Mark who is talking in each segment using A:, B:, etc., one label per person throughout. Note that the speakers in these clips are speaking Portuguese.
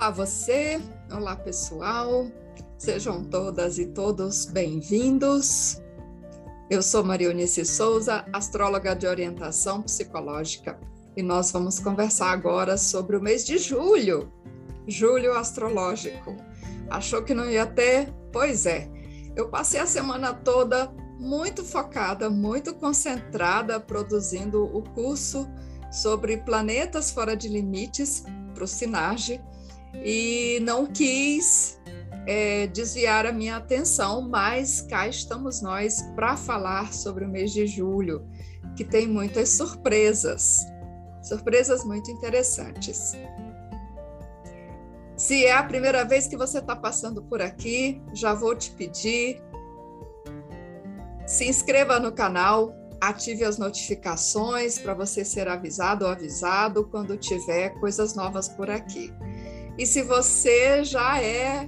A: Olá você, olá pessoal, sejam todas e todos bem-vindos. Eu sou Maria Eunice Souza, astróloga de orientação psicológica, e nós vamos conversar agora sobre o mês de julho, julho astrológico. Achou que não ia ter? Pois é, eu passei a semana toda muito focada, muito concentrada, produzindo o curso sobre planetas fora de limites para o Sinage e não quis é, desviar a minha atenção, mas cá estamos nós para falar sobre o mês de julho, que tem muitas surpresas, surpresas muito interessantes. Se é a primeira vez que você está passando por aqui, já vou te pedir, se inscreva no canal, ative as notificações para você ser avisado ou avisado quando tiver coisas novas por aqui. E se você já é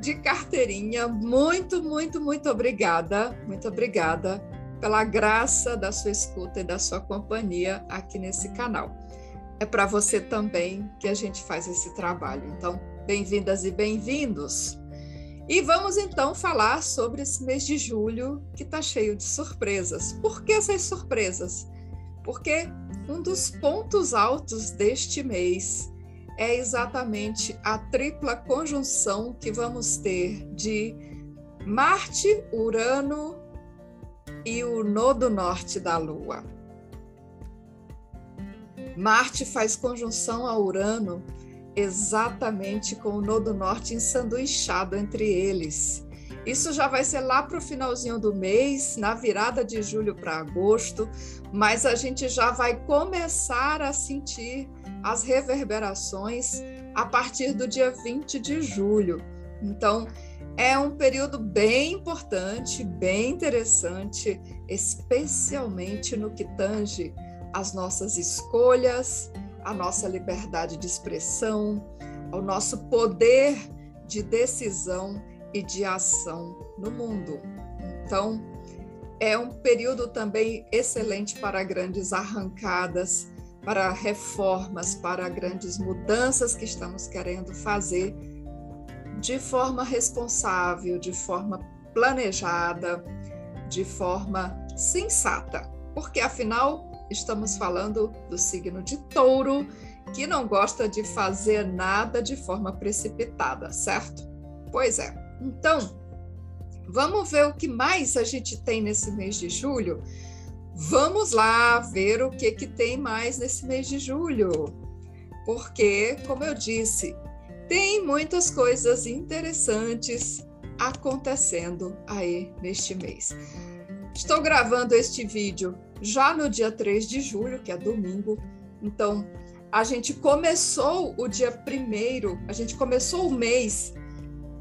A: de carteirinha, muito, muito, muito obrigada, muito obrigada pela graça da sua escuta e da sua companhia aqui nesse canal. É para você também que a gente faz esse trabalho. Então, bem-vindas e bem-vindos. E vamos então falar sobre esse mês de julho que está cheio de surpresas. Por que essas surpresas? Porque um dos pontos altos deste mês é exatamente a tripla conjunção que vamos ter de Marte, Urano e o nodo norte da Lua. Marte faz conjunção a Urano exatamente com o nodo norte ensanduichado entre eles. Isso já vai ser lá para o finalzinho do mês, na virada de julho para agosto, mas a gente já vai começar a sentir as reverberações a partir do dia 20 de julho. Então, é um período bem importante, bem interessante, especialmente no que tange as nossas escolhas, a nossa liberdade de expressão, ao nosso poder de decisão e de ação no mundo. Então, é um período também excelente para grandes arrancadas, para reformas, para grandes mudanças que estamos querendo fazer de forma responsável, de forma planejada, de forma sensata, porque afinal estamos falando do signo de Touro, que não gosta de fazer nada de forma precipitada, certo? Pois é. Então, vamos ver o que mais a gente tem nesse mês de julho Vamos lá ver o que, que tem mais nesse mês de julho. Porque, como eu disse, tem muitas coisas interessantes acontecendo aí neste mês. Estou gravando este vídeo já no dia 3 de julho, que é domingo. Então, a gente começou o dia primeiro, a gente começou o mês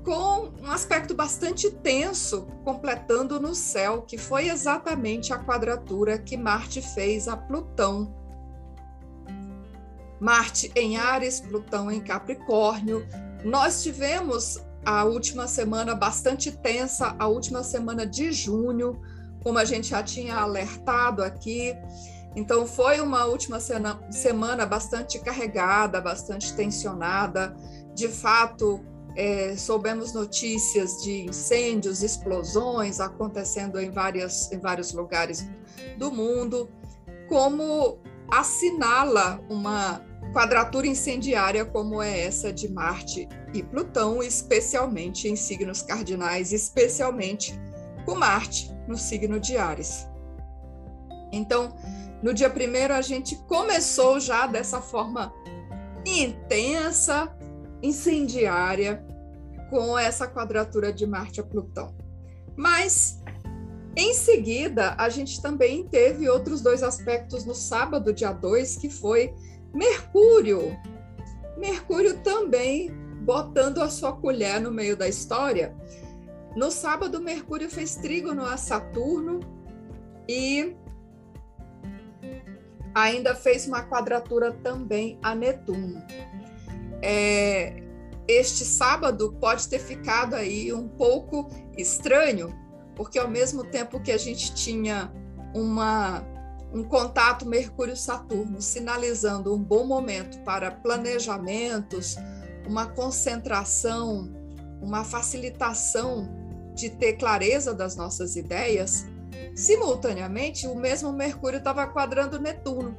A: com um aspecto bastante tenso completando no céu, que foi exatamente a quadratura que Marte fez a Plutão. Marte em Ares, Plutão em Capricórnio. Nós tivemos a última semana bastante tensa, a última semana de junho, como a gente já tinha alertado aqui. Então, foi uma última semana bastante carregada, bastante tensionada. De fato, é, soubemos notícias de incêndios, explosões acontecendo em, várias, em vários lugares do mundo, como assinala uma quadratura incendiária como é essa de Marte e Plutão, especialmente em signos cardinais, especialmente com Marte no signo de Ares. Então, no dia primeiro, a gente começou já dessa forma intensa, incendiária com essa quadratura de Marte a Plutão. Mas em seguida, a gente também teve outros dois aspectos no sábado, dia 2, que foi Mercúrio. Mercúrio também botando a sua colher no meio da história. No sábado, Mercúrio fez trígono a Saturno e ainda fez uma quadratura também a Netuno. É, este sábado pode ter ficado aí um pouco estranho, porque ao mesmo tempo que a gente tinha uma, um contato Mercúrio-Saturno sinalizando um bom momento para planejamentos, uma concentração, uma facilitação de ter clareza das nossas ideias, simultaneamente o mesmo Mercúrio estava quadrando Netuno,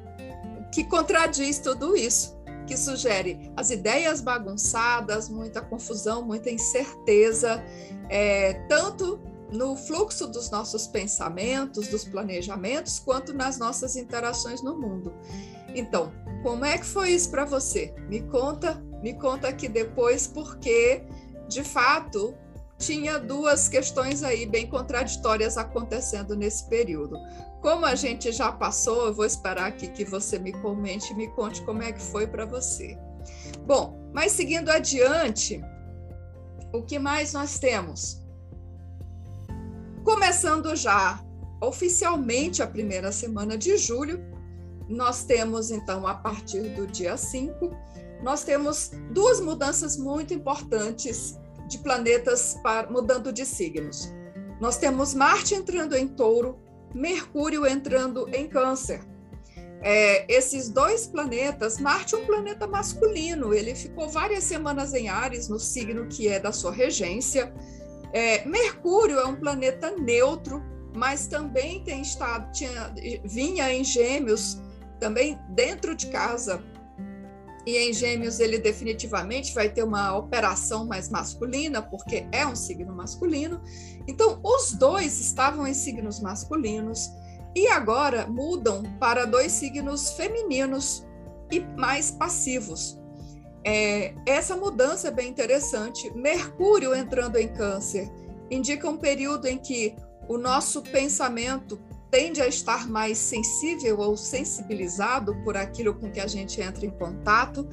A: que contradiz tudo isso, que sugere as ideias bagunçadas, muita confusão, muita incerteza, é, tanto no fluxo dos nossos pensamentos, dos planejamentos, quanto nas nossas interações no mundo. Então, como é que foi isso para você? Me conta, me conta aqui depois, porque de fato tinha duas questões aí bem contraditórias acontecendo nesse período. Como a gente já passou, eu vou esperar aqui que você me comente e me conte como é que foi para você. Bom, mas seguindo adiante, o que mais nós temos? Começando já oficialmente a primeira semana de julho, nós temos, então, a partir do dia 5, nós temos duas mudanças muito importantes de planetas para, mudando de signos. Nós temos Marte entrando em touro, Mercúrio entrando em câncer. É, esses dois planetas, Marte é um planeta masculino, ele ficou várias semanas em Ares, no signo que é da sua regência. É, Mercúrio é um planeta neutro, mas também tem estado, tinha, vinha em Gêmeos também dentro de casa. E em Gêmeos ele definitivamente vai ter uma operação mais masculina, porque é um signo masculino. Então, os dois estavam em signos masculinos e agora mudam para dois signos femininos e mais passivos. É, essa mudança é bem interessante. Mercúrio entrando em Câncer indica um período em que o nosso pensamento tende a estar mais sensível ou sensibilizado por aquilo com que a gente entra em contato,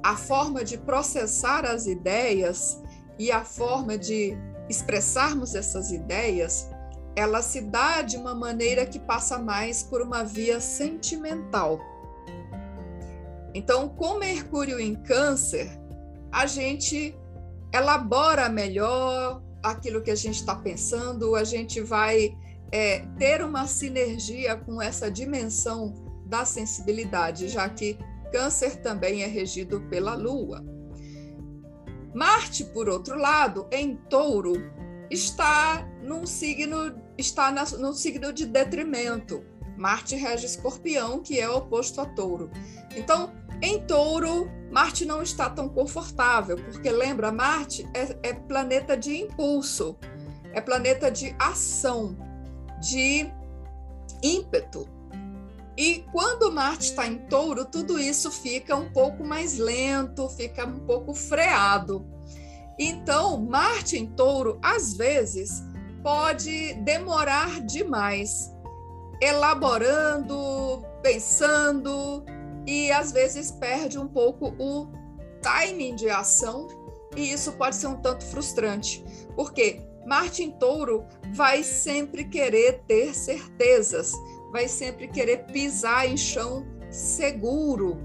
A: a forma de processar as ideias e a forma de expressarmos essas ideias, ela se dá de uma maneira que passa mais por uma via sentimental. Então, com Mercúrio em Câncer, a gente elabora melhor aquilo que a gente está pensando, a gente vai é, ter uma sinergia com essa dimensão da sensibilidade, já que Câncer também é regido pela Lua. Marte, por outro lado, em Touro, está num signo está na, no signo de detrimento. Marte rege Escorpião, que é oposto a Touro. Então, em Touro, Marte não está tão confortável, porque lembra, Marte é, é planeta de impulso, é planeta de ação de ímpeto. E quando Marte está em touro, tudo isso fica um pouco mais lento, fica um pouco freado. Então, Marte em touro, às vezes, pode demorar demais, elaborando, pensando, e às vezes perde um pouco o timing de ação, e isso pode ser um tanto frustrante, porque Marte em touro vai sempre querer ter certezas, vai sempre querer pisar em chão seguro,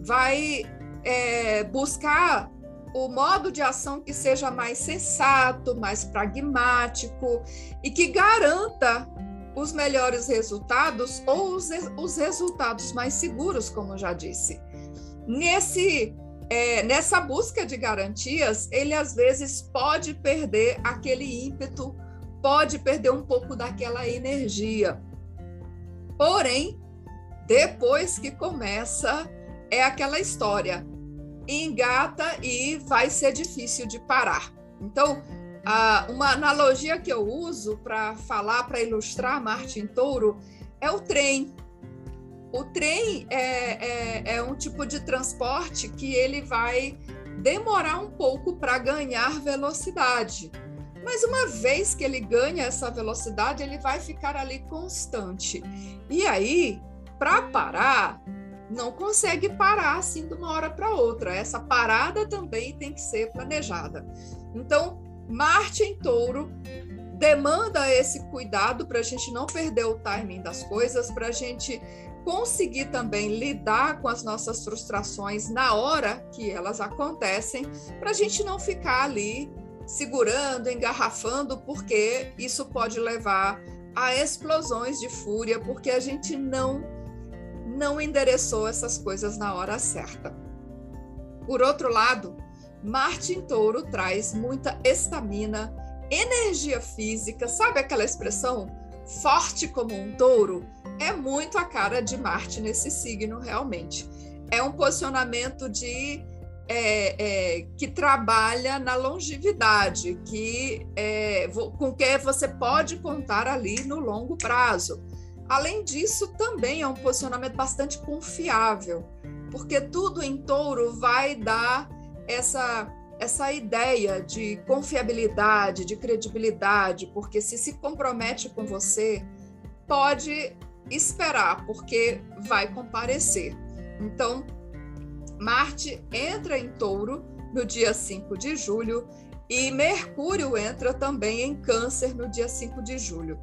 A: vai é, buscar o modo de ação que seja mais sensato, mais pragmático e que garanta os melhores resultados ou os, os resultados mais seguros, como já disse. Nesse é, nessa busca de garantias, ele às vezes pode perder aquele ímpeto, pode perder um pouco daquela energia. Porém, depois que começa, é aquela história. Engata e vai ser difícil de parar. Então, uma analogia que eu uso para falar, para ilustrar Marte em Touro, é o trem. O trem é, é, é um tipo de transporte que ele vai demorar um pouco para ganhar velocidade. Mas uma vez que ele ganha essa velocidade, ele vai ficar ali constante. E aí, para parar, não consegue parar assim de uma hora para outra. Essa parada também tem que ser planejada. Então, Marte em Touro demanda esse cuidado para a gente não perder o timing das coisas, para a gente conseguir também lidar com as nossas frustrações na hora que elas acontecem, para a gente não ficar ali segurando, engarrafando, porque isso pode levar a explosões de fúria, porque a gente não não endereçou essas coisas na hora certa. Por outro lado, Marte em touro traz muita estamina, energia física, sabe aquela expressão forte como um touro? É muito a cara de Marte nesse signo, realmente. É um posicionamento de é, é, que trabalha na longevidade, que é, com que você pode contar ali no longo prazo. Além disso, também é um posicionamento bastante confiável, porque tudo em touro vai dar essa essa ideia de confiabilidade, de credibilidade, porque se se compromete com você, pode esperar, porque vai comparecer. Então, Marte entra em Touro no dia 5 de julho e Mercúrio entra também em Câncer no dia 5 de julho.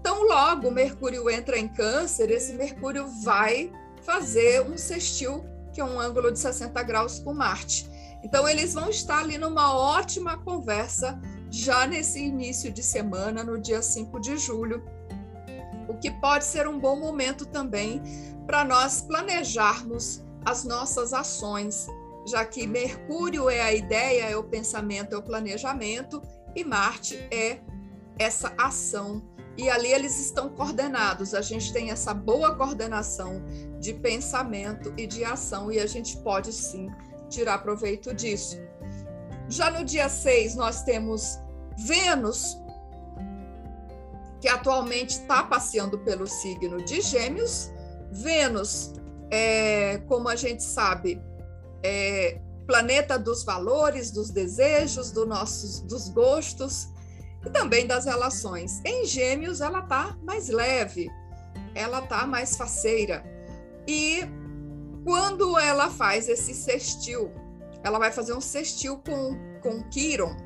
A: Então, logo Mercúrio entra em Câncer, esse Mercúrio vai fazer um sextil, que é um ângulo de 60 graus com Marte. Então, eles vão estar ali numa ótima conversa já nesse início de semana, no dia 5 de julho, que pode ser um bom momento também para nós planejarmos as nossas ações, já que Mercúrio é a ideia, é o pensamento, é o planejamento, e Marte é essa ação. E ali eles estão coordenados, a gente tem essa boa coordenação de pensamento e de ação, e a gente pode sim tirar proveito disso. Já no dia 6, nós temos Vênus, que atualmente está passeando pelo signo de Gêmeos. Vênus, é, como a gente sabe, é planeta dos valores, dos desejos, do nossos, dos gostos e também das relações. Em Gêmeos, ela está mais leve, ela está mais faceira. E quando ela faz esse sextil, ela vai fazer um sextil com, com Quiron,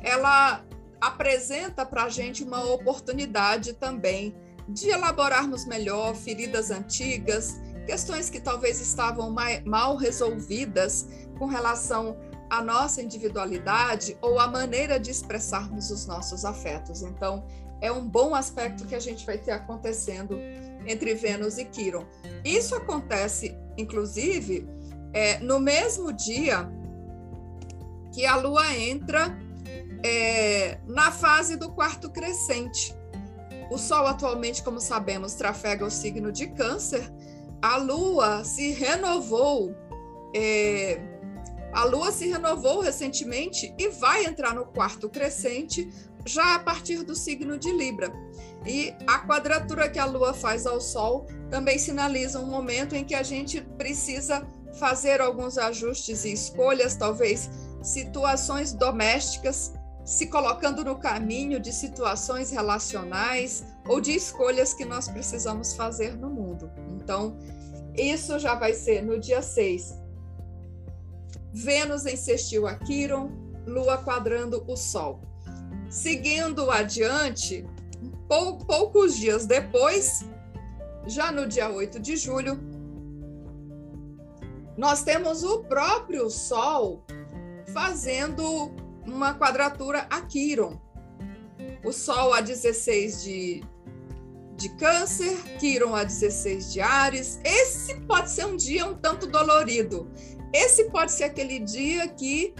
A: ela apresenta para a gente uma oportunidade também de elaborarmos melhor feridas antigas, questões que talvez estavam mal resolvidas com relação à nossa individualidade ou à maneira de expressarmos os nossos afetos. Então, é um bom aspecto que a gente vai ter acontecendo entre Vênus e Quiron. Isso acontece, inclusive, é, no mesmo dia que a Lua entra é, na fase do quarto crescente. O Sol, atualmente, como sabemos, trafega o signo de Câncer. A Lua se renovou. É, a Lua se renovou recentemente e vai entrar no quarto crescente já a partir do signo de Libra. E a quadratura que a Lua faz ao Sol também sinaliza um momento em que a gente precisa fazer alguns ajustes e escolhas, talvez situações domésticas, se colocando no caminho de situações relacionais ou de escolhas que nós precisamos fazer no mundo. Então, isso já vai ser no dia 6. Vênus sextil a Quiron, Lua quadrando o Sol. Seguindo adiante, pou, poucos dias depois, já no dia 8 de julho, nós temos o próprio Sol fazendo uma quadratura a Quiron. O Sol a 16 de, de Câncer, Quiron a 16 de Ares. Esse pode ser um dia um tanto dolorido. Esse pode ser aquele dia que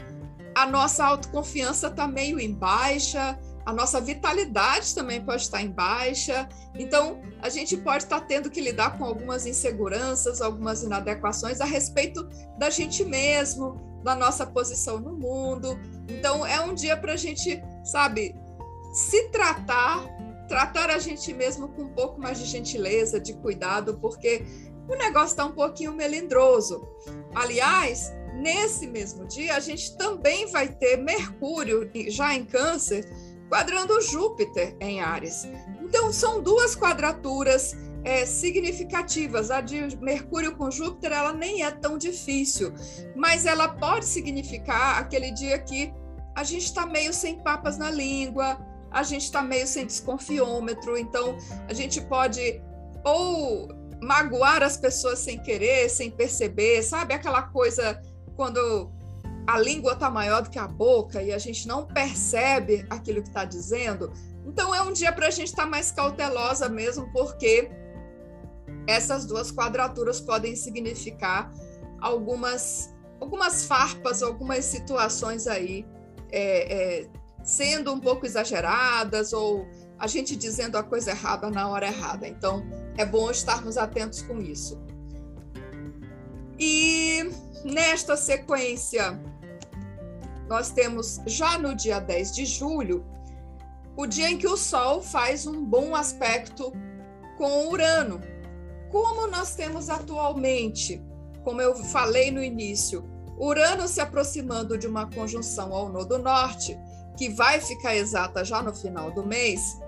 A: a nossa autoconfiança está meio em baixa, a nossa vitalidade também pode estar em baixa. Então, a gente pode estar tendo que lidar com algumas inseguranças, algumas inadequações a respeito da gente mesmo, da nossa posição no mundo. Então, é um dia para a gente, sabe, se tratar, tratar a gente mesmo com um pouco mais de gentileza, de cuidado, porque o negócio está um pouquinho melindroso. Aliás, nesse mesmo dia, a gente também vai ter Mercúrio, já em Câncer, quadrando Júpiter em Ares. Então, são duas quadraturas é, significativas. A de Mercúrio com Júpiter, ela nem é tão difícil, mas ela pode significar aquele dia que a gente está meio sem papas na língua, a gente está meio sem desconfiômetro, então a gente pode ou magoar as pessoas sem querer, sem perceber, sabe? Aquela coisa quando a língua está maior do que a boca e a gente não percebe aquilo que está dizendo. Então é um dia para a gente estar tá mais cautelosa mesmo, porque essas duas quadraturas podem significar algumas algumas farpas, algumas situações aí é, é, sendo um pouco exageradas ou a gente dizendo a coisa errada na hora errada. Então, é bom estarmos atentos com isso. E nesta sequência, nós temos já no dia 10 de julho, o dia em que o Sol faz um bom aspecto com Urano. Como nós temos atualmente, como eu falei no início, Urano se aproximando de uma conjunção ao nodo norte, que vai ficar exata já no final do mês.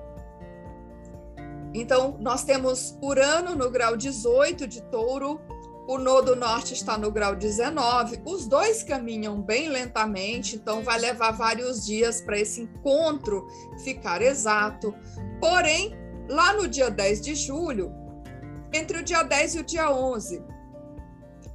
A: Então, nós temos Urano no grau 18 de Touro, o nodo norte está no grau 19. Os dois caminham bem lentamente, então vai levar vários dias para esse encontro ficar exato. Porém, lá no dia 10 de julho, entre o dia 10 e o dia 11,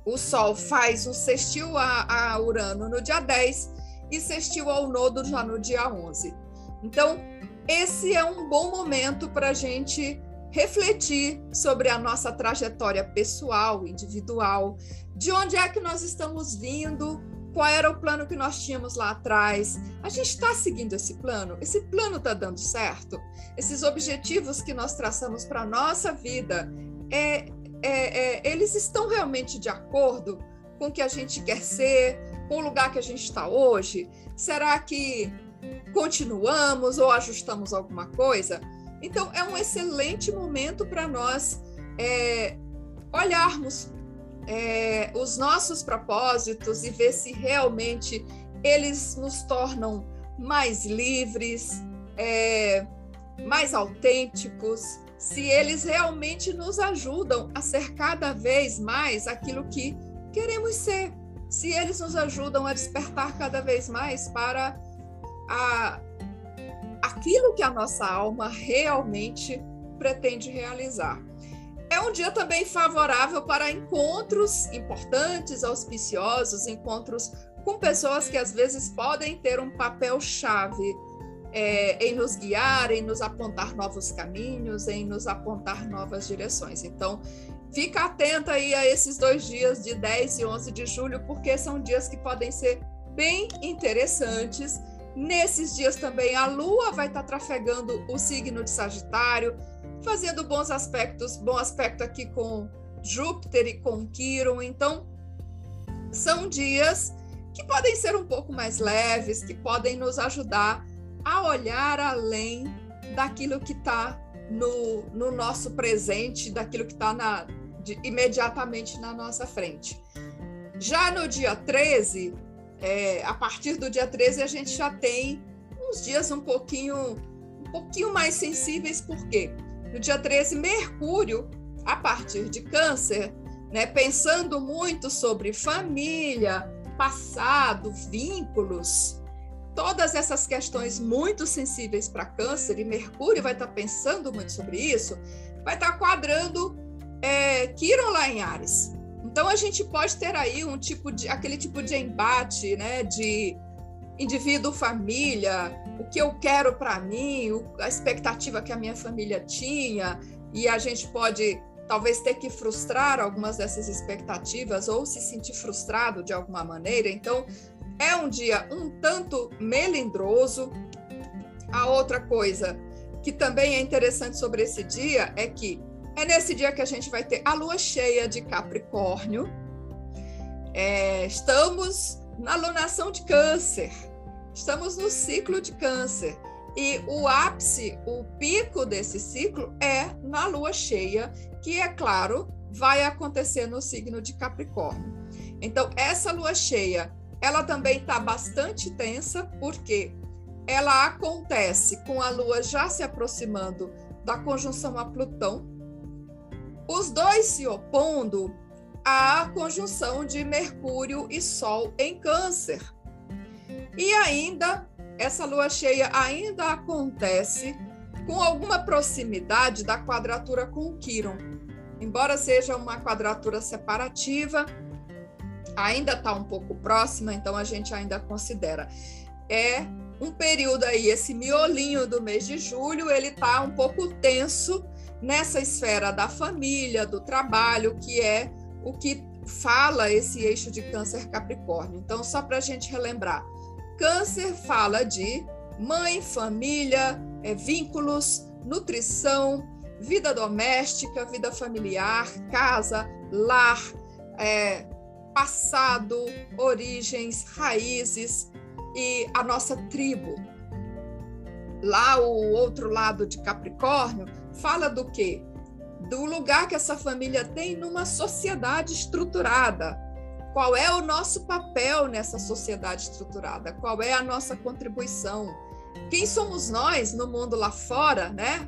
A: o Sol faz um sextil a, a Urano no dia 10 e sextil ao nodo já no dia 11. Então, esse é um bom momento para a gente refletir sobre a nossa trajetória pessoal, individual, de onde é que nós estamos vindo, qual era o plano que nós tínhamos lá atrás. A gente está seguindo esse plano? Esse plano está dando certo? Esses objetivos que nós traçamos para a nossa vida, é, é, é, eles estão realmente de acordo com o que a gente quer ser, com o lugar que a gente está hoje? Será que continuamos ou ajustamos alguma coisa? Então, é um excelente momento para nós é, olharmos é, os nossos propósitos e ver se realmente eles nos tornam mais livres, é, mais autênticos, se eles realmente nos ajudam a ser cada vez mais aquilo que queremos ser, se eles nos ajudam a despertar cada vez mais para a, aquilo que a nossa alma realmente pretende realizar. É um dia também favorável para encontros importantes, auspiciosos, encontros com pessoas que às vezes podem ter um papel-chave é, em nos guiar, em nos apontar novos caminhos, em nos apontar novas direções. Então, fica atenta aí a esses dois dias de 10 e 11 de julho, porque são dias que podem ser bem interessantes Nesses dias também a Lua vai estar trafegando o signo de Sagitário, fazendo bons aspectos, bom aspecto aqui com Júpiter e com Quiron. Então, são dias que podem ser um pouco mais leves, que podem nos ajudar a olhar além daquilo que está no, no, nosso presente, daquilo que está imediatamente na nossa frente. Já no dia 13, é, a partir do dia 13 a gente já tem uns dias um pouquinho um pouquinho mais sensíveis, porque no dia 13 Mercúrio, a partir de Câncer, né, pensando muito sobre família, passado, vínculos, todas essas questões muito sensíveis para Câncer e Mercúrio vai estar tá pensando muito sobre isso, vai estar tá quadrando é, Quiron lá em Ares. Então a gente pode ter aí um tipo de aquele tipo de embate, né, de indivíduo família, o que eu quero para mim, a expectativa que a minha família tinha, e a gente pode talvez ter que frustrar algumas dessas expectativas ou se sentir frustrado de alguma maneira. Então, é um dia um tanto melindroso. A outra coisa que também é interessante sobre esse dia é que é nesse dia que a gente vai ter a lua cheia de Capricórnio. É, estamos na lunação de Câncer. Estamos no ciclo de Câncer. E o ápice, o pico desse ciclo é na lua cheia, que, é claro, vai acontecer no signo de Capricórnio. Então, essa lua cheia, ela também está bastante tensa, porque ela acontece com a lua já se aproximando da conjunção a Plutão, os dois se opondo à conjunção de Mercúrio e Sol em Câncer. E ainda, essa lua cheia ainda acontece com alguma proximidade da quadratura com Quiron. Embora seja uma quadratura separativa, ainda está um pouco próxima, então a gente ainda considera. É um período aí, esse miolinho do mês de julho, ele está um pouco tenso nessa esfera da família, do trabalho, que é o que fala esse eixo de Câncer Capricórnio? Então, só para a gente relembrar: Câncer fala de mãe, família, é, vínculos, nutrição, vida doméstica, vida familiar, casa, lar, é, passado, origens, raízes e a nossa tribo. Lá, o outro lado de Capricórnio fala do quê? Do lugar que essa família tem numa sociedade estruturada. Qual é o nosso papel nessa sociedade estruturada? Qual é a nossa contribuição? Quem somos nós no mundo lá fora, né?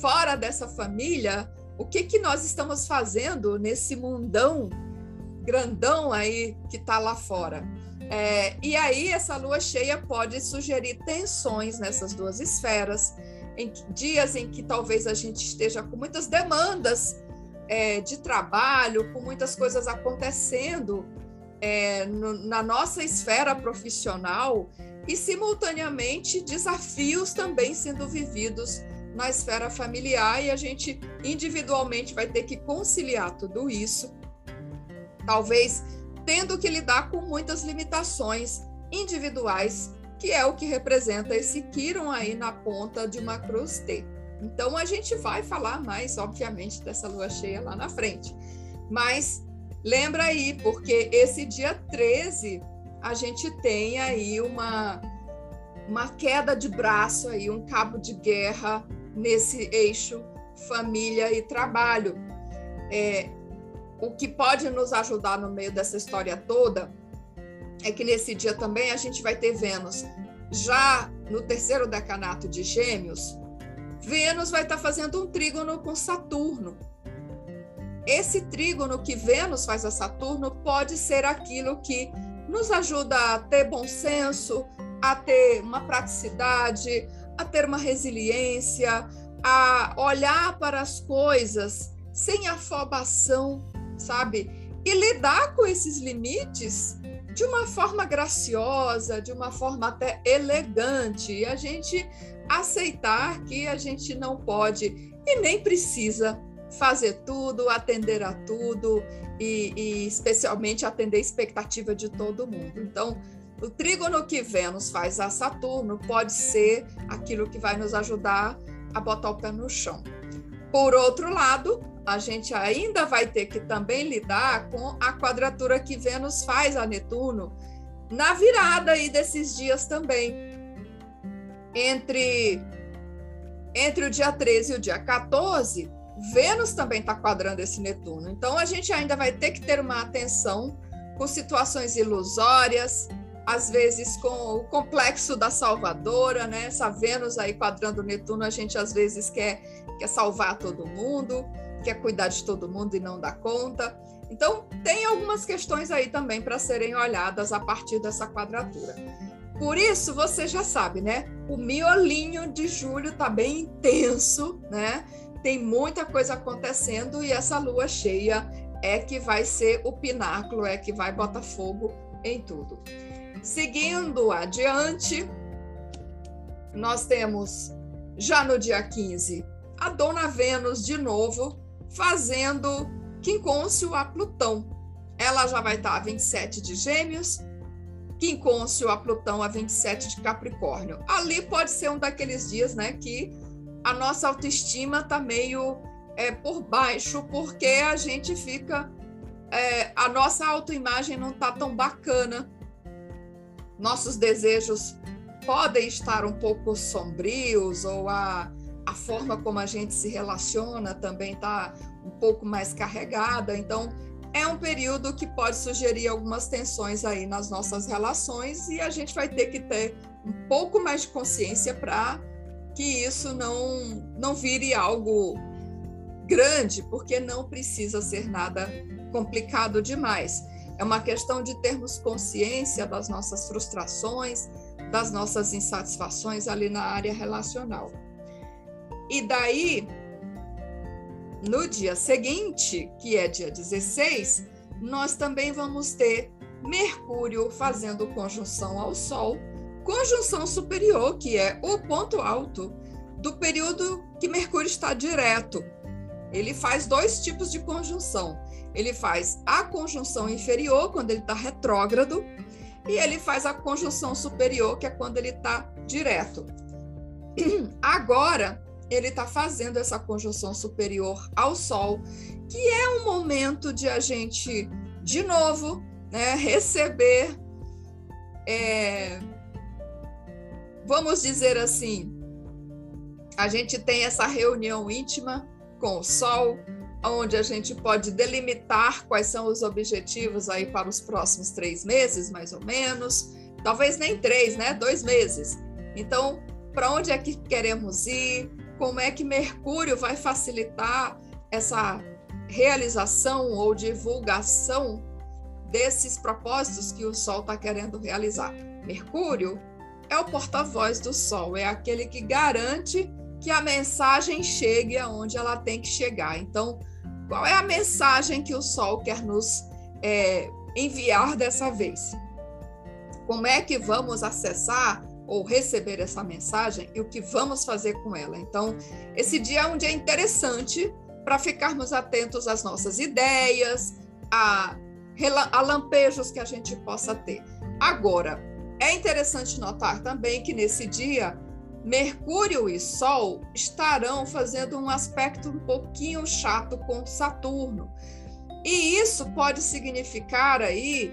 A: Fora dessa família, o que que nós estamos fazendo nesse mundão grandão aí que está lá fora? É, e aí essa lua cheia pode sugerir tensões nessas duas esferas, em dias em que talvez a gente esteja com muitas demandas é, de trabalho, com muitas coisas acontecendo é, no, na nossa esfera profissional e, simultaneamente, desafios também sendo vividos na esfera familiar, e a gente individualmente vai ter que conciliar tudo isso. Talvez tendo que lidar com muitas limitações individuais, que é o que representa esse Quiron aí na ponta de uma cruz T. Então a gente vai falar mais, obviamente, dessa lua cheia lá na frente. Mas lembra aí, porque esse dia 13 a gente tem aí uma, uma queda de braço, aí, um cabo de guerra nesse eixo família e trabalho. É, o que pode nos ajudar no meio dessa história toda é que nesse dia também a gente vai ter Vênus. Já no terceiro decanato de Gêmeos, Vênus vai estar fazendo um trígono com Saturno. Esse trígono que Vênus faz a Saturno pode ser aquilo que nos ajuda a ter bom senso, a ter uma praticidade, a ter uma resiliência, a olhar para as coisas sem afobação, sabe? E lidar com esses limites de uma forma graciosa, de uma forma até elegante, e a gente aceitar que a gente não pode e nem precisa fazer tudo, atender a tudo e, e especialmente atender a expectativa de todo mundo. Então, o trígono que Vênus faz a Saturno pode ser aquilo que vai nos ajudar a botar o pé no chão. Por outro lado, a gente ainda vai ter que também lidar com a quadratura que Vênus faz a Netuno na virada aí desses dias também. Entre entre o dia 13 e o dia 14, Vênus também está quadrando esse Netuno. Então a gente ainda vai ter que ter uma atenção com situações ilusórias, às vezes com o complexo da salvadora, né? Essa Vênus aí quadrando Netuno, a gente às vezes quer, quer salvar todo mundo, quer cuidar de todo mundo e não dá conta. Então, tem algumas questões aí também para serem olhadas a partir dessa quadratura. Por isso, você já sabe, né? O miolinho de julho está bem intenso, né? tem muita coisa acontecendo e essa lua cheia é que vai ser o pináculo, é que vai botar fogo em tudo. Seguindo adiante, nós temos já no dia 15 a Dona Vênus de novo fazendo quincôncio a Plutão. Ela já vai estar a 27 de Gêmeos, quincôncio a Plutão a 27 de Capricórnio. Ali pode ser um daqueles dias, né, que a nossa autoestima está meio é, por baixo, porque a gente fica. É, a nossa autoimagem não está tão bacana. Nossos desejos podem estar um pouco sombrios, ou a, a forma como a gente se relaciona também está um pouco mais carregada. Então, é um período que pode sugerir algumas tensões aí nas nossas relações e a gente vai ter que ter um pouco mais de consciência para que isso não, não vire algo grande, porque não precisa ser nada complicado demais. É uma questão de termos consciência das nossas frustrações, das nossas insatisfações ali na área relacional. E daí, no dia seguinte, que é dia 16, nós também vamos ter Mercúrio fazendo conjunção ao Sol conjunção superior, que é o ponto alto do período que Mercúrio está direto. Ele faz dois tipos de conjunção. Ele faz a conjunção inferior, quando ele está retrógrado, e ele faz a conjunção superior, que é quando ele está direto. Agora, ele está fazendo essa conjunção superior ao Sol, que é um momento de a gente, de novo, né, receber, é, vamos dizer assim, a gente tem essa reunião íntima com o Sol, onde a gente pode delimitar quais são os objetivos aí para os próximos três meses, mais ou menos. Talvez nem três, né? Dois meses. Então, para onde é que queremos ir? Como é que Mercúrio vai facilitar essa realização ou divulgação desses propósitos que o Sol está querendo realizar? Mercúrio é o porta-voz do Sol, é aquele que garante que a mensagem chegue aonde ela tem que chegar. Então, qual é a mensagem que o Sol quer nos é, enviar dessa vez? Como é que vamos acessar ou receber essa mensagem e o que vamos fazer com ela? Então, esse dia é um dia interessante para ficarmos atentos às nossas ideias, a, a lampejos que a gente possa ter. Agora, é interessante notar também que nesse dia Mercúrio e Sol estarão fazendo um aspecto um pouquinho chato com Saturno. E isso pode significar aí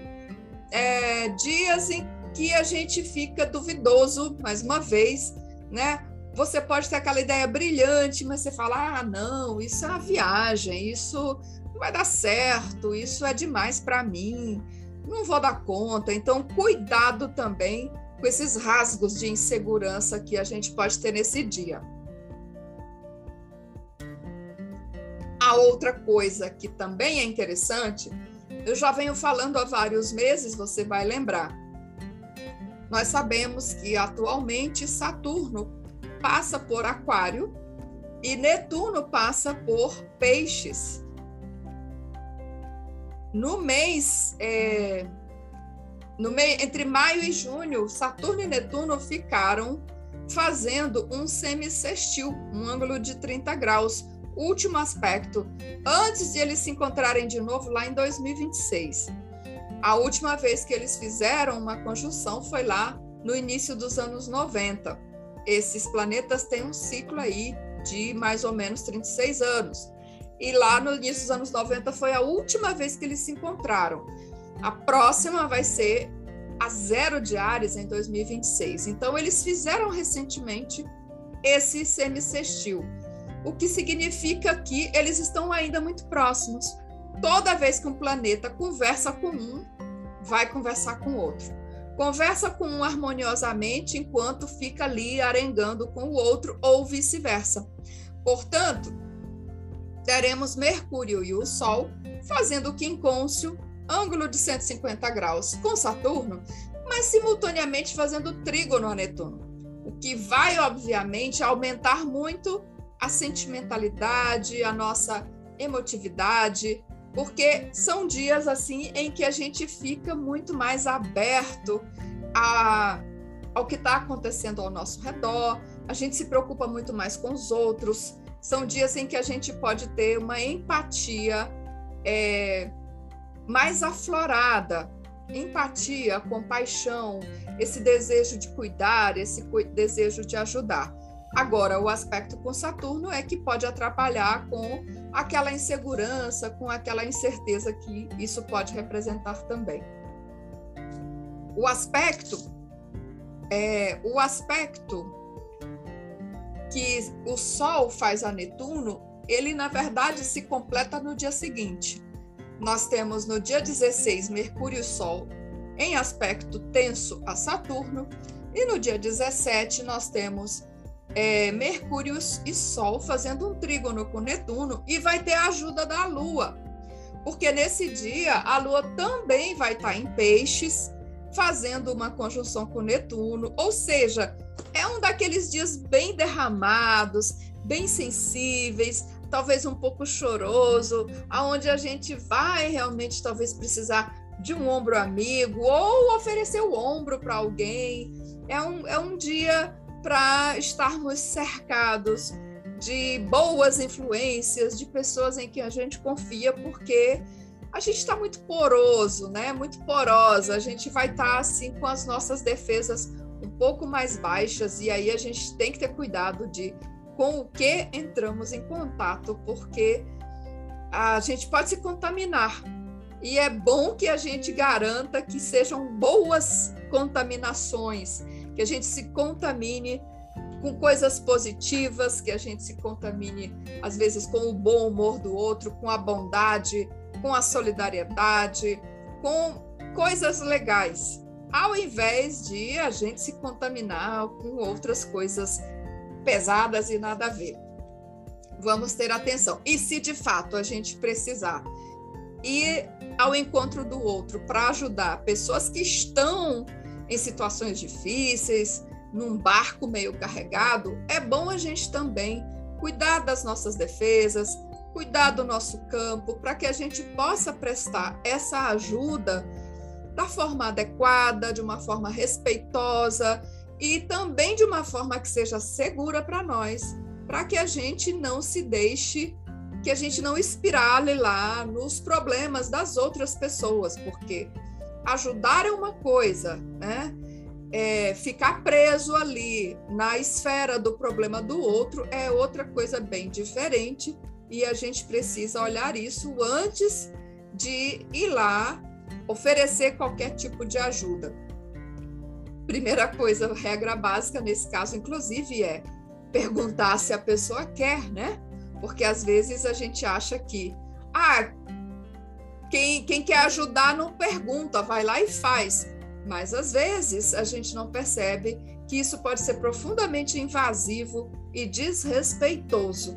A: é, dias em que a gente fica duvidoso, mais uma vez, né? Você pode ter aquela ideia brilhante, mas você fala: ah, não, isso é uma viagem, isso não vai dar certo, isso é demais para mim, não vou dar conta. Então, cuidado também com esses rasgos de insegurança que a gente pode ter nesse dia. A outra coisa que também é interessante, eu já venho falando há vários meses, você vai lembrar. Nós sabemos que atualmente Saturno passa por Aquário e Netuno passa por Peixes. No mês é, no meio, entre maio e junho, Saturno e Netuno ficaram fazendo um semicestil, um ângulo de 30 graus, último aspecto, antes de eles se encontrarem de novo lá em 2026. A última vez que eles fizeram uma conjunção foi lá no início dos anos 90. Esses planetas têm um ciclo aí de mais ou menos 36 anos. E lá no início dos anos 90 foi a última vez que eles se encontraram. A próxima vai ser a zero de Ares em 2026. Então, eles fizeram recentemente esse semicestil, o que significa que eles estão ainda muito próximos. Toda vez que um planeta conversa com um, vai conversar com outro. Conversa com um harmoniosamente enquanto fica ali arengando com o outro, ou vice-versa. Portanto, teremos Mercúrio e o Sol fazendo o quincôncio ângulo de 150 graus com Saturno, mas simultaneamente fazendo trígono a Netuno, o que vai, obviamente, aumentar muito a sentimentalidade, a nossa emotividade, porque são dias assim em que a gente fica muito mais aberto a, ao que está acontecendo ao nosso redor, a gente se preocupa muito mais com os outros, são dias em que a gente pode ter uma empatia é, mais aflorada, empatia, compaixão, esse desejo de cuidar, esse desejo de ajudar. Agora, o aspecto com Saturno é que pode atrapalhar com aquela insegurança, com aquela incerteza que isso pode representar também. O aspecto é o aspecto que o Sol faz a Netuno, ele na verdade se completa no dia seguinte nós temos no dia 16 Mercúrio e Sol em aspecto tenso a Saturno, e no dia 17 nós temos é, Mercúrio e Sol fazendo um trígono com Netuno, e vai ter a ajuda da Lua, porque nesse dia a Lua também vai estar em Peixes, fazendo uma conjunção com Netuno, ou seja, é um daqueles dias bem derramados, bem sensíveis, talvez um pouco choroso, aonde a gente vai realmente talvez precisar de um ombro amigo ou oferecer o ombro para alguém. É um, é um dia para estarmos cercados de boas influências, de pessoas em que a gente confia, porque a gente está muito poroso, né? Muito porosa. A gente vai estar tá, assim com as nossas defesas um pouco mais baixas e aí a gente tem que ter cuidado de com o que entramos em contato, porque a gente pode se contaminar. E é bom que a gente garanta que sejam boas contaminações, que a gente se contamine com coisas positivas, que a gente se contamine, às vezes, com o bom humor do outro, com a bondade, com a solidariedade, com coisas legais, ao invés de a gente se contaminar com outras coisas pesadas e nada a ver. Vamos ter atenção. E se de fato a gente precisar ir ao encontro do outro para ajudar pessoas que estão em situações difíceis, num barco meio carregado, é bom a gente também cuidar das nossas defesas, cuidar do nosso campo, para que a gente possa prestar essa ajuda da forma adequada, de uma forma respeitosa e também de uma forma que seja segura para nós, para que a gente não se deixe, que a gente não espirale lá nos problemas das outras pessoas, porque ajudar é uma coisa, né? é, ficar preso ali na esfera do problema do outro é outra coisa bem diferente e a gente precisa olhar isso antes de ir lá oferecer qualquer tipo de ajuda. Primeira coisa, regra básica nesse caso, inclusive, é perguntar se a pessoa quer, né? Porque às vezes a gente acha que, ah, quem, quem quer ajudar não pergunta, vai lá e faz. Mas às vezes a gente não percebe que isso pode ser profundamente invasivo e desrespeitoso.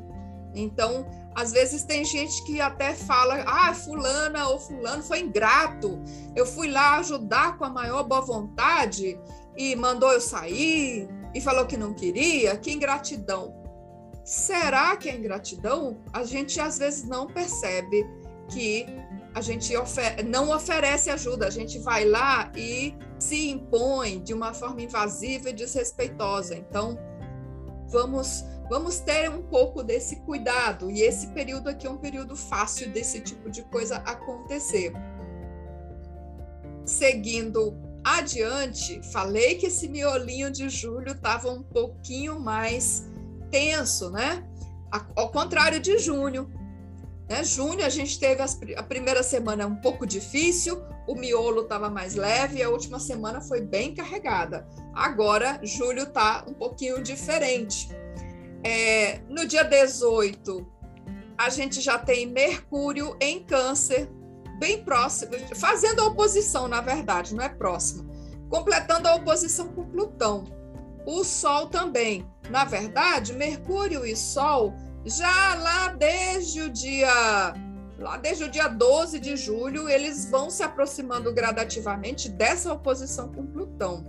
A: Então, às vezes tem gente que até fala: ah, fulana ou fulano foi ingrato. Eu fui lá ajudar com a maior boa vontade e mandou eu sair e falou que não queria. Que ingratidão. Será que é ingratidão? A gente às vezes não percebe que a gente ofer não oferece ajuda, a gente vai lá e se impõe de uma forma invasiva e desrespeitosa. Então, vamos vamos ter um pouco desse cuidado e esse período aqui é um período fácil desse tipo de coisa acontecer. Seguindo adiante, falei que esse miolinho de julho estava um pouquinho mais tenso, né? Ao contrário de junho, né? Junho a gente teve as, a primeira semana um pouco difícil, o miolo estava mais leve, a última semana foi bem carregada. Agora, julho está um pouquinho diferente. É, no dia 18, a gente já tem Mercúrio em Câncer, bem próximo, fazendo a oposição, na verdade, não é próximo, completando a oposição com Plutão. O Sol também. Na verdade, Mercúrio e Sol já lá desde o dia lá desde o dia 12 de julho, eles vão se aproximando gradativamente dessa oposição com Plutão.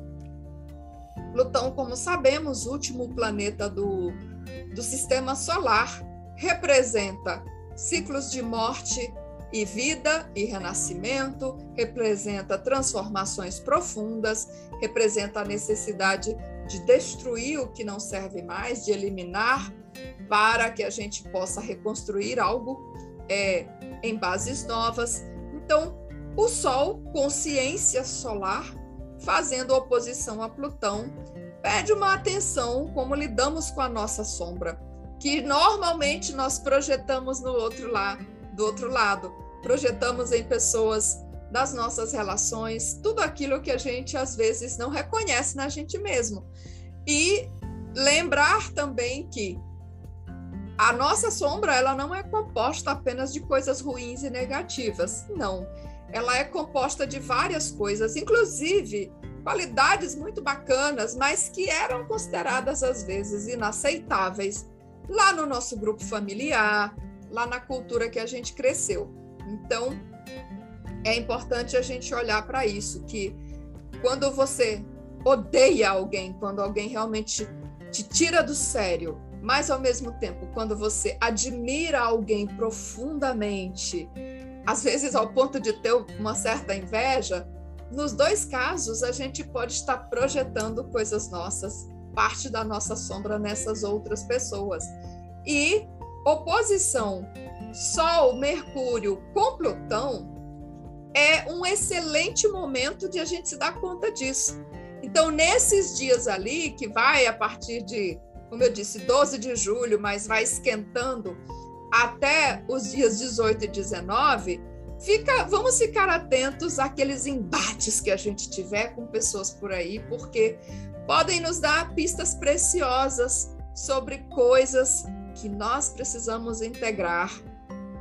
A: Plutão, como sabemos, último planeta do, do sistema solar, representa ciclos de morte e vida e renascimento, representa transformações profundas, representa a necessidade de destruir o que não serve mais, de eliminar para que a gente possa reconstruir algo é, em bases novas. Então, o Sol, consciência solar, fazendo oposição a Plutão, pede uma atenção como lidamos com a nossa sombra, que normalmente nós projetamos no outro lá, do outro lado, projetamos em pessoas das nossas relações, tudo aquilo que a gente às vezes não reconhece na gente mesmo. E lembrar também que a nossa sombra ela não é composta apenas de coisas ruins e negativas, não. Ela é composta de várias coisas, inclusive qualidades muito bacanas, mas que eram consideradas às vezes inaceitáveis lá no nosso grupo familiar, lá na cultura que a gente cresceu. Então, é importante a gente olhar para isso, que quando você odeia alguém, quando alguém realmente te tira do sério, mas ao mesmo tempo, quando você admira alguém profundamente, às vezes ao ponto de ter uma certa inveja, nos dois casos a gente pode estar projetando coisas nossas, parte da nossa sombra nessas outras pessoas. E oposição Sol, Mercúrio com Plutão é um excelente momento de a gente se dar conta disso. Então, nesses dias ali, que vai a partir de, como eu disse, 12 de julho, mas vai esquentando até os dias 18 e 19, fica, vamos ficar atentos àqueles embates que a gente tiver com pessoas por aí, porque podem nos dar pistas preciosas sobre coisas que nós precisamos integrar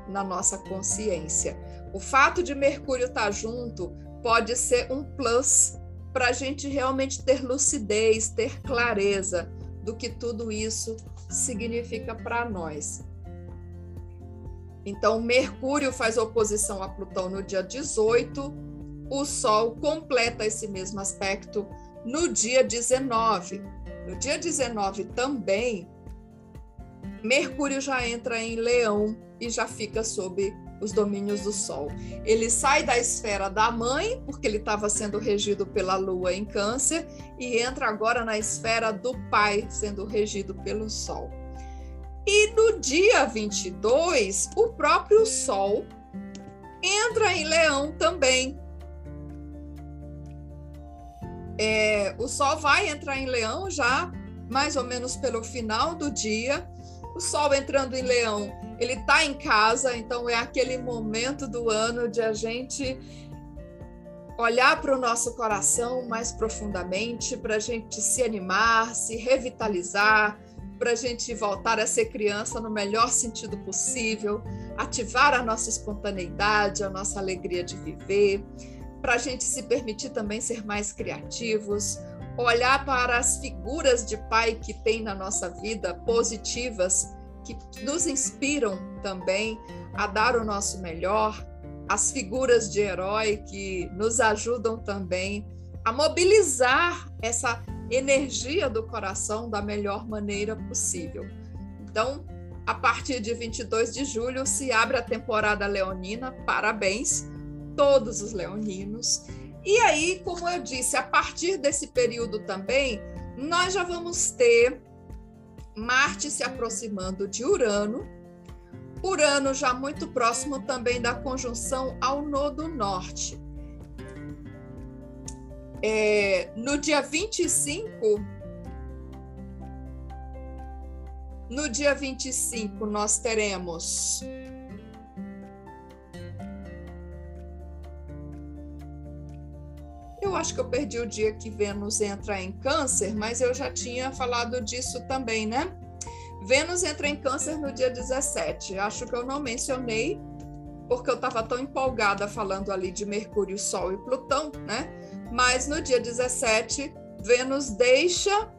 A: na nossa consciência. O fato de Mercúrio estar junto pode ser um plus para a gente realmente ter lucidez, ter clareza do que tudo isso significa para nós. Então, Mercúrio faz oposição a Plutão no dia 18, o Sol completa esse mesmo aspecto no dia 19. No dia 19 também, Mercúrio já entra em Leão e já fica sob os domínios do Sol. Ele sai da esfera da mãe, porque ele estava sendo regido pela Lua em Câncer, e entra agora na esfera do pai, sendo regido pelo Sol. E no dia 22, o próprio Sol entra em Leão também. É, o Sol vai entrar em Leão já mais ou menos pelo final do dia. O Sol entrando em Leão. Ele está em casa, então é aquele momento do ano de a gente olhar para o nosso coração mais profundamente, para a gente se animar, se revitalizar, para a gente voltar a ser criança no melhor sentido possível, ativar a nossa espontaneidade, a nossa alegria de viver, para a gente se permitir também ser mais criativos, olhar para as figuras de pai que tem na nossa vida positivas que nos inspiram também a dar o nosso melhor, as figuras de herói que nos ajudam também a mobilizar essa energia do coração da melhor maneira possível. Então, a partir de 22 de julho se abre a temporada leonina. Parabéns todos os leoninos. E aí, como eu disse, a partir desse período também, nós já vamos ter Marte se aproximando de Urano, Urano já muito próximo também da conjunção ao Nodo Norte. É, no dia 25, no dia 25, nós teremos Eu acho que eu perdi o dia que Vênus entra em Câncer, mas eu já tinha falado disso também, né? Vênus entra em Câncer no dia 17. Acho que eu não mencionei, porque eu estava tão empolgada falando ali de Mercúrio, Sol e Plutão, né? Mas no dia 17, Vênus deixa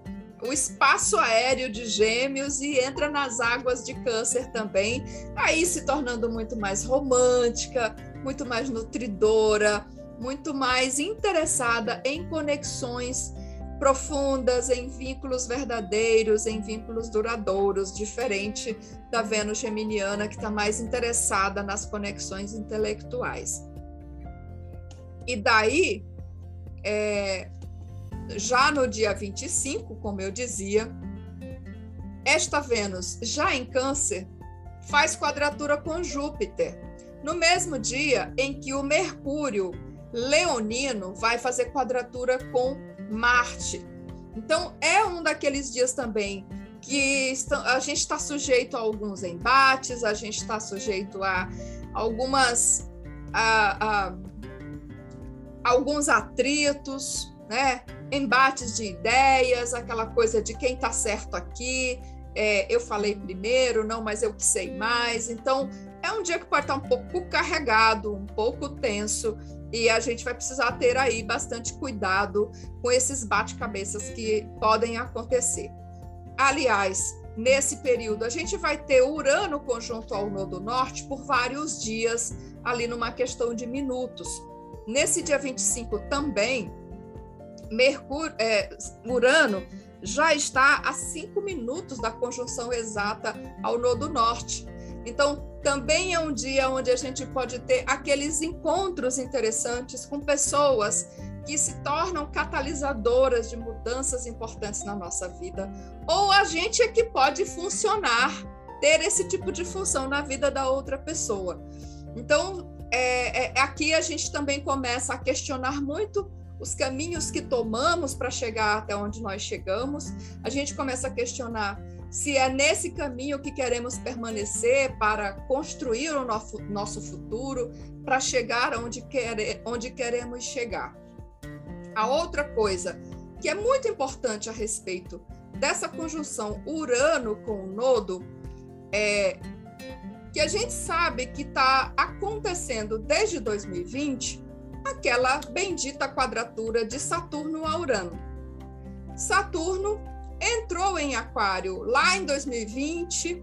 A: o espaço aéreo de Gêmeos e entra nas águas de Câncer também, aí se tornando muito mais romântica, muito mais nutridora, muito mais interessada em conexões profundas, em vínculos verdadeiros, em vínculos duradouros, diferente da Vênus geminiana, que está mais interessada nas conexões intelectuais. E daí, é, já no dia 25, como eu dizia, esta Vênus, já em Câncer, faz quadratura com Júpiter, no mesmo dia em que o Mercúrio leonino vai fazer quadratura com Marte. Então, é um daqueles dias também que a gente está sujeito a alguns embates, a gente está sujeito a algumas a, a, alguns atritos, né? embates de ideias, aquela coisa de quem está certo aqui, é, eu falei primeiro, não, mas eu que sei mais. Então, é um dia que pode estar um pouco carregado, um pouco tenso, e a gente vai precisar ter aí bastante cuidado com esses bate-cabeças que podem acontecer. Aliás, nesse período, a gente vai ter Urano conjunto ao Nodo Norte por vários dias, ali numa questão de minutos. Nesse dia 25 também, Mercúrio, é, Urano já está a cinco minutos da conjunção exata ao Nodo Norte. Então, também é um dia onde a gente pode ter aqueles encontros interessantes com pessoas que se tornam catalisadoras de mudanças importantes na nossa vida. Ou a gente é que pode funcionar, ter esse tipo de função na vida da outra pessoa. Então, é, é, aqui a gente também começa a questionar muito os caminhos que tomamos para chegar até onde nós chegamos. A gente começa a questionar se é nesse caminho que queremos permanecer para construir o nosso, futuro, para chegar onde, quer, onde queremos chegar. A outra coisa que é muito importante a respeito dessa conjunção Urano com o nodo é que a gente sabe que está acontecendo desde 2020 aquela bendita quadratura de Saturno a Urano. Saturno entrou em Aquário lá em 2020,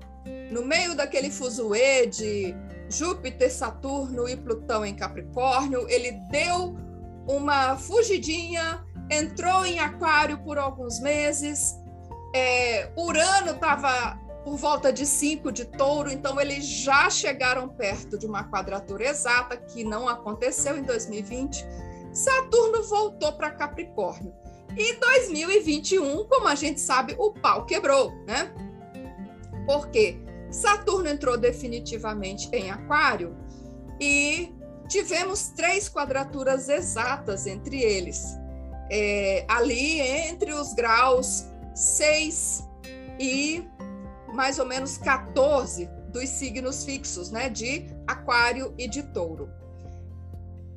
A: no meio daquele fuzuê de Júpiter, Saturno e Plutão em Capricórnio, ele deu uma fugidinha, entrou em Aquário por alguns meses. É, Urano estava por volta de 5 de touro, então eles já chegaram perto de uma quadratura exata, que não aconteceu em 2020. Saturno voltou para Capricórnio. E 2021, como a gente sabe, o pau quebrou, né? Porque Saturno entrou definitivamente em Aquário e tivemos três quadraturas exatas entre eles. É, ali entre os graus 6 e mais ou menos 14 dos signos fixos, né, de Aquário e de Touro.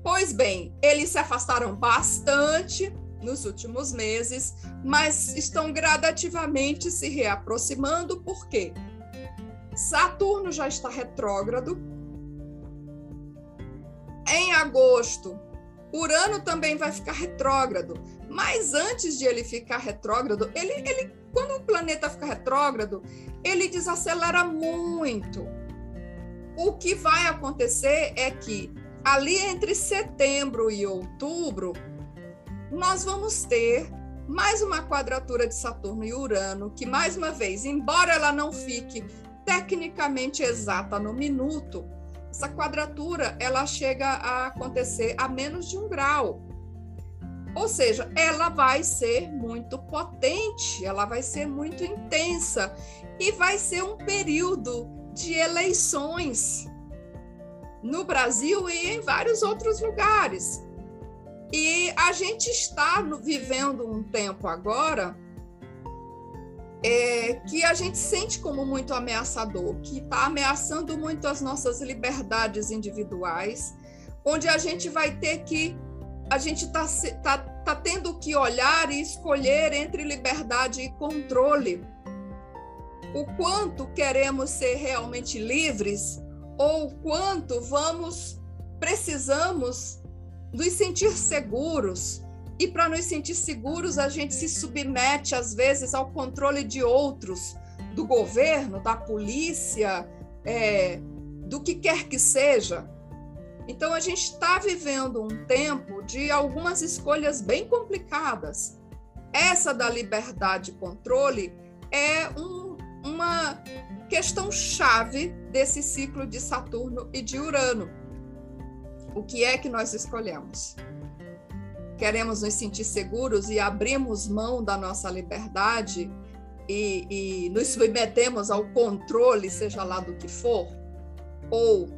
A: Pois bem, eles se afastaram bastante nos últimos meses, mas estão gradativamente se reaproximando, por quê? Saturno já está retrógrado. Em agosto, Urano também vai ficar retrógrado, mas antes de ele ficar retrógrado, ele, ele quando o planeta fica retrógrado, ele desacelera muito. O que vai acontecer é que ali entre setembro e outubro, nós vamos ter mais uma quadratura de Saturno e Urano, que mais uma vez, embora ela não fique tecnicamente exata no minuto, essa quadratura ela chega a acontecer a menos de um grau. Ou seja, ela vai ser muito potente, ela vai ser muito intensa e vai ser um período de eleições no Brasil e em vários outros lugares. E a gente está vivendo um tempo agora é, que a gente sente como muito ameaçador, que está ameaçando muito as nossas liberdades individuais, onde a gente vai ter que a gente está tá, tá tendo que olhar e escolher entre liberdade e controle. O quanto queremos ser realmente livres ou quanto vamos precisamos nos sentir seguros. E para nos sentir seguros, a gente se submete às vezes ao controle de outros, do governo, da polícia, é, do que quer que seja. Então, a gente está vivendo um tempo de algumas escolhas bem complicadas. Essa da liberdade e controle é um, uma questão chave desse ciclo de Saturno e de Urano. O que é que nós escolhemos? Queremos nos sentir seguros e abrimos mão da nossa liberdade e, e nos submetemos ao controle, seja lá do que for? Ou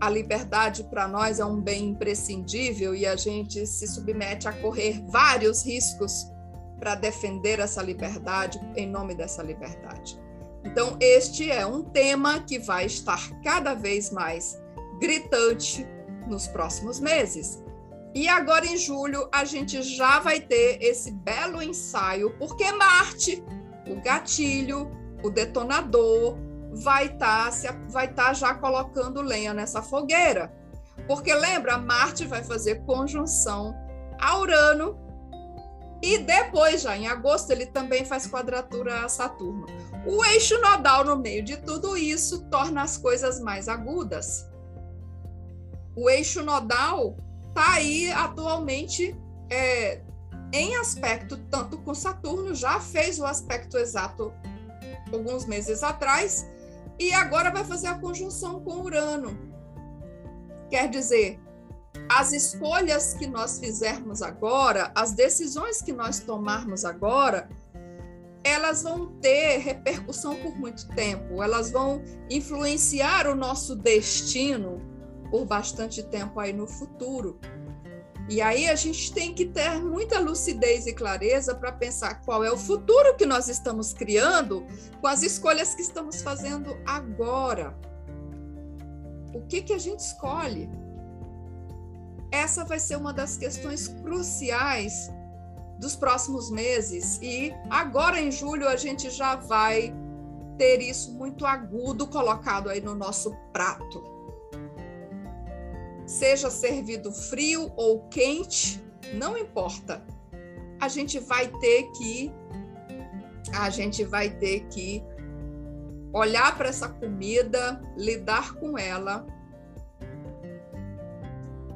A: a liberdade para nós é um bem imprescindível e a gente se submete a correr vários riscos para defender essa liberdade em nome dessa liberdade. Então, este é um tema que vai estar cada vez mais gritante nos próximos meses. E agora em julho a gente já vai ter esse belo ensaio, porque Marte, o gatilho, o detonador, vai estar tá, vai tá já colocando lenha nessa fogueira. Porque lembra, Marte vai fazer conjunção a Urano e depois, já em agosto, ele também faz quadratura a Saturno. O eixo nodal no meio de tudo isso torna as coisas mais agudas. O eixo nodal está aí atualmente é, em aspecto tanto com Saturno, já fez o aspecto exato alguns meses atrás, e agora vai fazer a conjunção com Urano. Quer dizer, as escolhas que nós fizermos agora, as decisões que nós tomarmos agora, elas vão ter repercussão por muito tempo, elas vão influenciar o nosso destino por bastante tempo aí no futuro. E aí a gente tem que ter muita lucidez e clareza para pensar qual é o futuro que nós estamos criando com as escolhas que estamos fazendo agora. O que, que a gente escolhe? Essa vai ser uma das questões cruciais dos próximos meses. E agora em julho a gente já vai ter isso muito agudo colocado aí no nosso prato seja servido frio ou quente, não importa. A gente vai ter que a gente vai ter que olhar para essa comida, lidar com ela,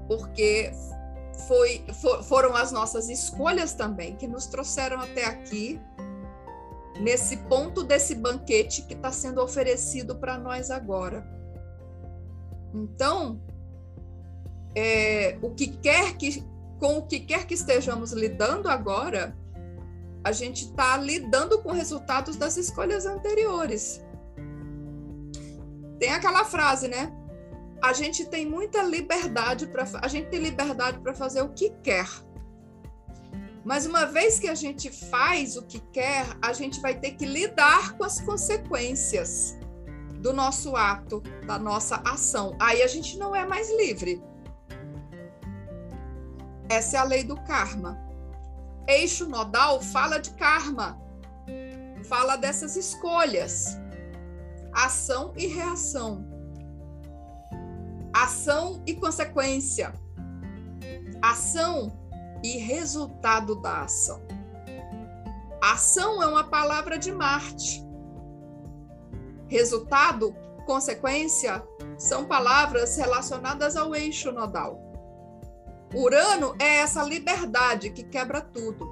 A: porque foi, for, foram as nossas escolhas também que nos trouxeram até aqui, nesse ponto desse banquete que está sendo oferecido para nós agora. Então, é, o que quer que com o que quer que estejamos lidando agora, a gente está lidando com resultados das escolhas anteriores. Tem aquela frase, né? A gente tem muita liberdade para a gente tem liberdade para fazer o que quer. Mas uma vez que a gente faz o que quer, a gente vai ter que lidar com as consequências do nosso ato, da nossa ação. Aí a gente não é mais livre essa é a lei do karma. Eixo nodal fala de karma, fala dessas escolhas, ação e reação, ação e consequência, ação e resultado da ação. Ação é uma palavra de Marte. Resultado, consequência, são palavras relacionadas ao eixo nodal. Urano é essa liberdade que quebra tudo.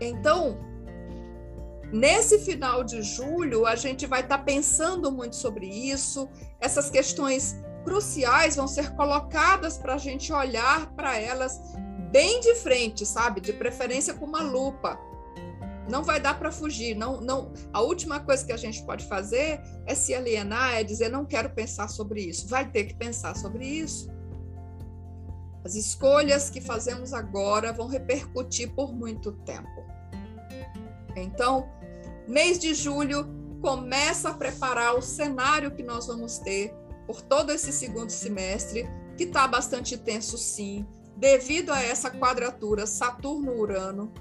A: Então, nesse final de julho, a gente vai estar tá pensando muito sobre isso. Essas questões cruciais vão ser colocadas para a gente olhar para elas bem de frente, sabe? De preferência com uma lupa. Não vai dar para fugir. Não, não. A última coisa que a gente pode fazer é se alienar, é dizer não quero pensar sobre isso. Vai ter que pensar sobre isso. As escolhas que fazemos agora vão repercutir por muito tempo. Então, mês de julho começa a preparar o cenário que nós vamos ter por todo esse segundo semestre, que está bastante tenso, sim, devido a essa quadratura Saturno-Urano.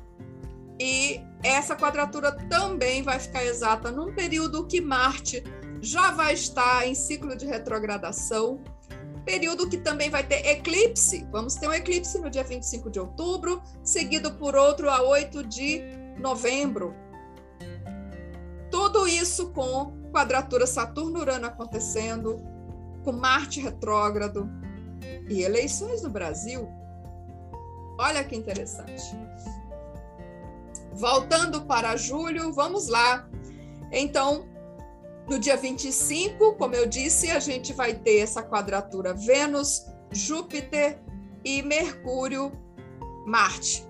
A: E essa quadratura também vai ficar exata num período que Marte já vai estar em ciclo de retrogradação período que também vai ter eclipse. Vamos ter um eclipse no dia 25 de outubro, seguido por outro a 8 de novembro. Tudo isso com quadratura Saturno-Urano acontecendo, com Marte retrógrado e eleições no Brasil. Olha que interessante. Voltando para julho, vamos lá. Então, no dia 25, como eu disse, a gente vai ter essa quadratura Vênus, Júpiter e Mercúrio, Marte.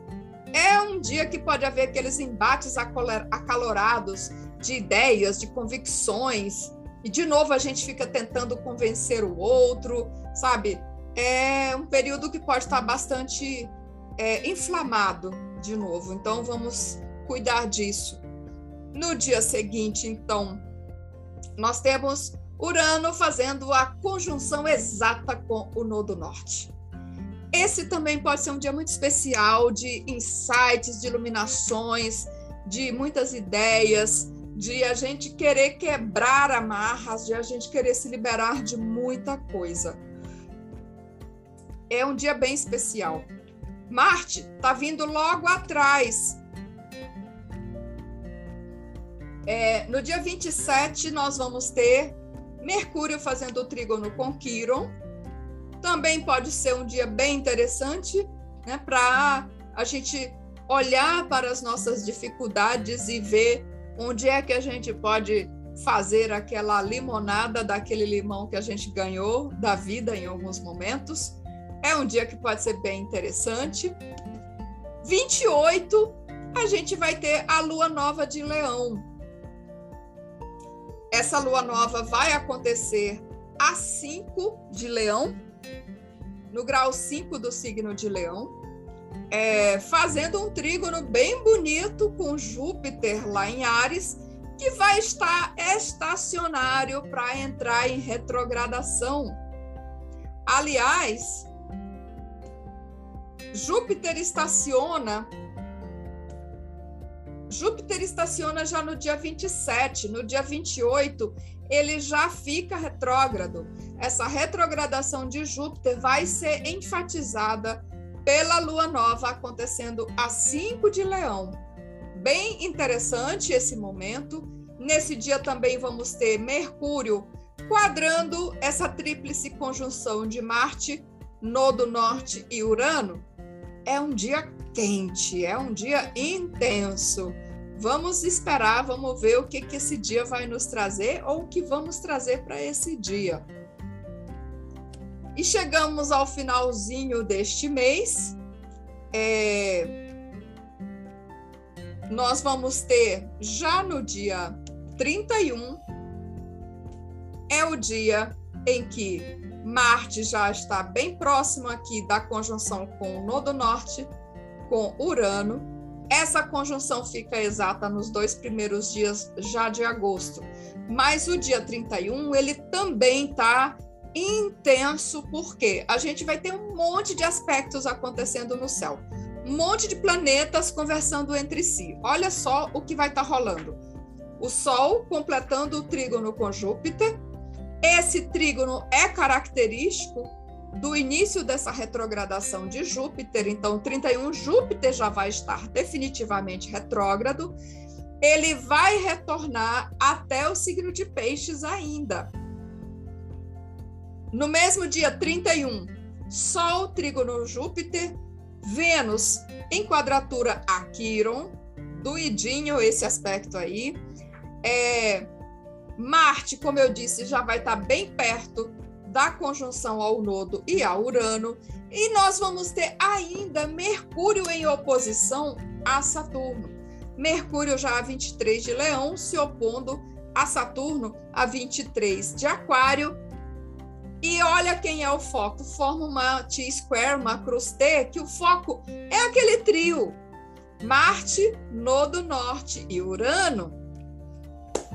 A: É um dia que pode haver aqueles embates acalorados de ideias, de convicções, e de novo a gente fica tentando convencer o outro, sabe? É um período que pode estar bastante é, inflamado de novo, então vamos cuidar disso. No dia seguinte, então, nós temos Urano fazendo a conjunção exata com o Nodo Norte. Esse também pode ser um dia muito especial de insights, de iluminações, de muitas ideias, de a gente querer quebrar amarras, de a gente querer se liberar de muita coisa. É um dia bem especial. Marte está vindo logo atrás É, no dia 27, nós vamos ter Mercúrio fazendo o trígono com Quiron. Também pode ser um dia bem interessante né, para a gente olhar para as nossas dificuldades e ver onde é que a gente pode fazer aquela limonada daquele limão que a gente ganhou da vida em alguns momentos. É um dia que pode ser bem interessante. 28, a gente vai ter a lua nova de Leão. Essa lua nova vai acontecer a 5 de Leão, no grau 5 do signo de Leão, é, fazendo um trígono bem bonito com Júpiter lá em Ares, que vai estar estacionário para entrar em retrogradação. Aliás, Júpiter estaciona Júpiter estaciona já no dia 27, no dia 28 ele já fica retrógrado. Essa retrogradação de Júpiter vai ser enfatizada pela lua nova acontecendo a 5 de Leão. Bem interessante esse momento. Nesse dia também vamos ter Mercúrio quadrando essa tríplice conjunção de Marte, Nodo Norte e Urano. É um dia quente, é um dia intenso. Vamos esperar, vamos ver o que, que esse dia vai nos trazer ou o que vamos trazer para esse dia. E chegamos ao finalzinho deste mês. É... Nós vamos ter já no dia 31, é o dia em que Marte já está bem próximo aqui da conjunção com o Nodo Norte, com Urano. Essa conjunção fica exata nos dois primeiros dias já de agosto. Mas o dia 31, ele também está intenso, porque a gente vai ter um monte de aspectos acontecendo no céu. Um monte de planetas conversando entre si. Olha só o que vai estar tá rolando. O Sol completando o trígono com Júpiter. Esse trígono é característico do início dessa retrogradação de Júpiter. Então, 31, Júpiter já vai estar definitivamente retrógrado. Ele vai retornar até o signo de Peixes ainda. No mesmo dia 31, Sol, trígono Júpiter, Vênus em quadratura a Quiron, doidinho esse aspecto aí. É, Marte, como eu disse, já vai estar bem perto da conjunção ao nodo e a Urano. E nós vamos ter ainda Mercúrio em oposição a Saturno. Mercúrio já a 23 de Leão se opondo a Saturno a 23 de Aquário e olha quem é o foco. Forma uma T-square, uma cruz T, que o foco é aquele trio: Marte, Nodo Norte e Urano.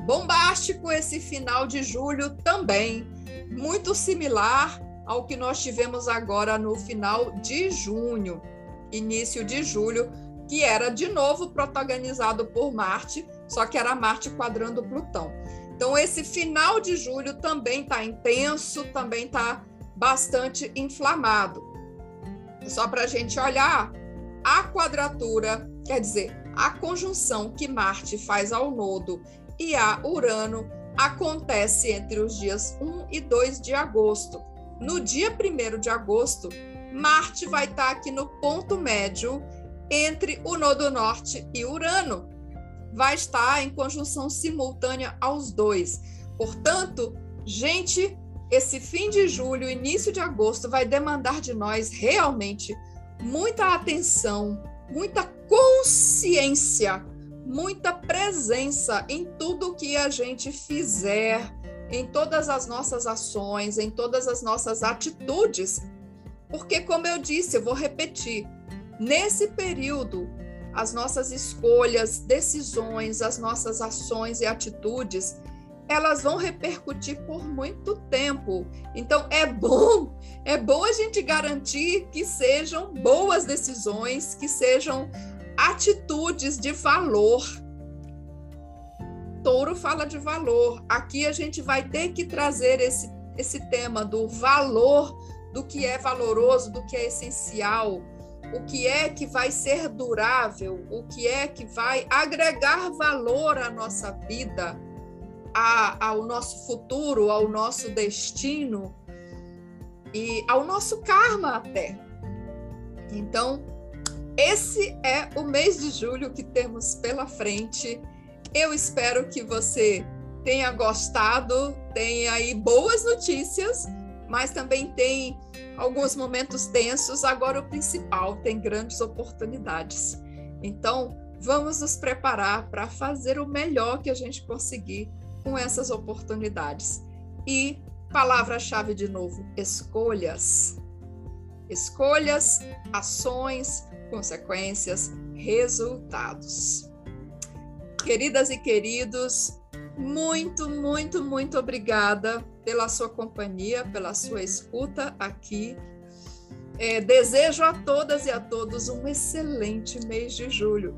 A: Bombástico esse final de julho também, muito similar ao que nós tivemos agora no final de junho, início de julho, que era de novo protagonizado por Marte, só que era Marte quadrando Plutão. Então, esse final de julho também está intenso, também está bastante inflamado. Só para a gente olhar, a quadratura, quer dizer, a conjunção que Marte faz ao nodo e a Urano acontece entre os dias 1 e 2 de agosto. No dia 1 de agosto, Marte vai estar aqui no ponto médio entre o nodo norte e Urano vai estar em conjunção simultânea aos dois. Portanto, gente, esse fim de julho, início de agosto, vai demandar de nós realmente muita atenção, muita consciência, muita presença em tudo que a gente fizer, em todas as nossas ações, em todas as nossas atitudes. Porque, como eu disse, eu vou repetir, nesse período as nossas escolhas, decisões, as nossas ações e atitudes, elas vão repercutir por muito tempo. Então é bom, é bom a gente garantir que sejam boas decisões, que sejam atitudes de valor. Touro fala de valor. Aqui a gente vai ter que trazer esse, esse tema do valor, do que é valoroso, do que é essencial o que é que vai ser durável, o que é que vai agregar valor à nossa vida, a, ao nosso futuro, ao nosso destino e ao nosso karma até. Então, esse é o mês de julho que temos pela frente. Eu espero que você tenha gostado, tenha aí boas notícias mas também tem alguns momentos tensos. Agora, o principal, tem grandes oportunidades. Então, vamos nos preparar para fazer o melhor que a gente conseguir com essas oportunidades. E Palavra-chave de novo: escolhas. Escolhas, ações, consequências, resultados. Queridas e queridos, muito, muito, muito obrigada pela sua companhia, pela sua escuta aqui. É, desejo a todas e a todos um excelente mês de julho.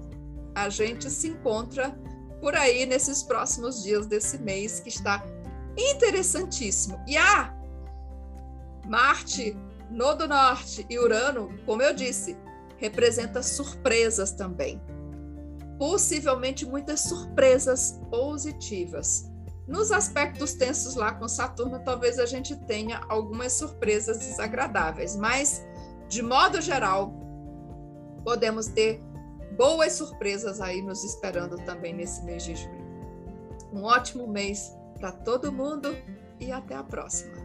A: A gente se encontra por aí nesses próximos dias desse mês que está interessantíssimo. E ah, Marte, Nodo Norte e Urano, como eu disse, representa surpresas também. Possivelmente muitas surpresas positivas. Nos aspectos tensos lá com Saturno, talvez a gente tenha algumas surpresas desagradáveis, mas de modo geral, podemos ter boas surpresas aí nos esperando também nesse mês de julho. Um ótimo mês para todo mundo e até a próxima.